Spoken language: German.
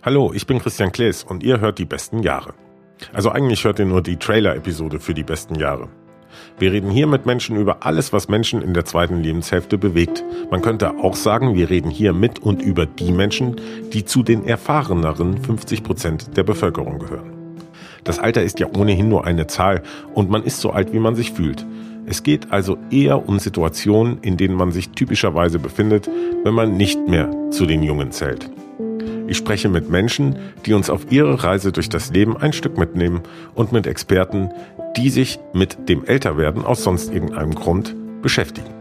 Hallo, ich bin Christian Klees und ihr hört die besten Jahre. Also eigentlich hört ihr nur die Trailer-Episode für die besten Jahre. Wir reden hier mit Menschen über alles, was Menschen in der zweiten Lebenshälfte bewegt. Man könnte auch sagen, wir reden hier mit und über die Menschen, die zu den erfahreneren 50 Prozent der Bevölkerung gehören. Das Alter ist ja ohnehin nur eine Zahl und man ist so alt, wie man sich fühlt. Es geht also eher um Situationen, in denen man sich typischerweise befindet, wenn man nicht mehr zu den Jungen zählt. Ich spreche mit Menschen, die uns auf ihre Reise durch das Leben ein Stück mitnehmen und mit Experten, die sich mit dem Älterwerden aus sonst irgendeinem Grund beschäftigen.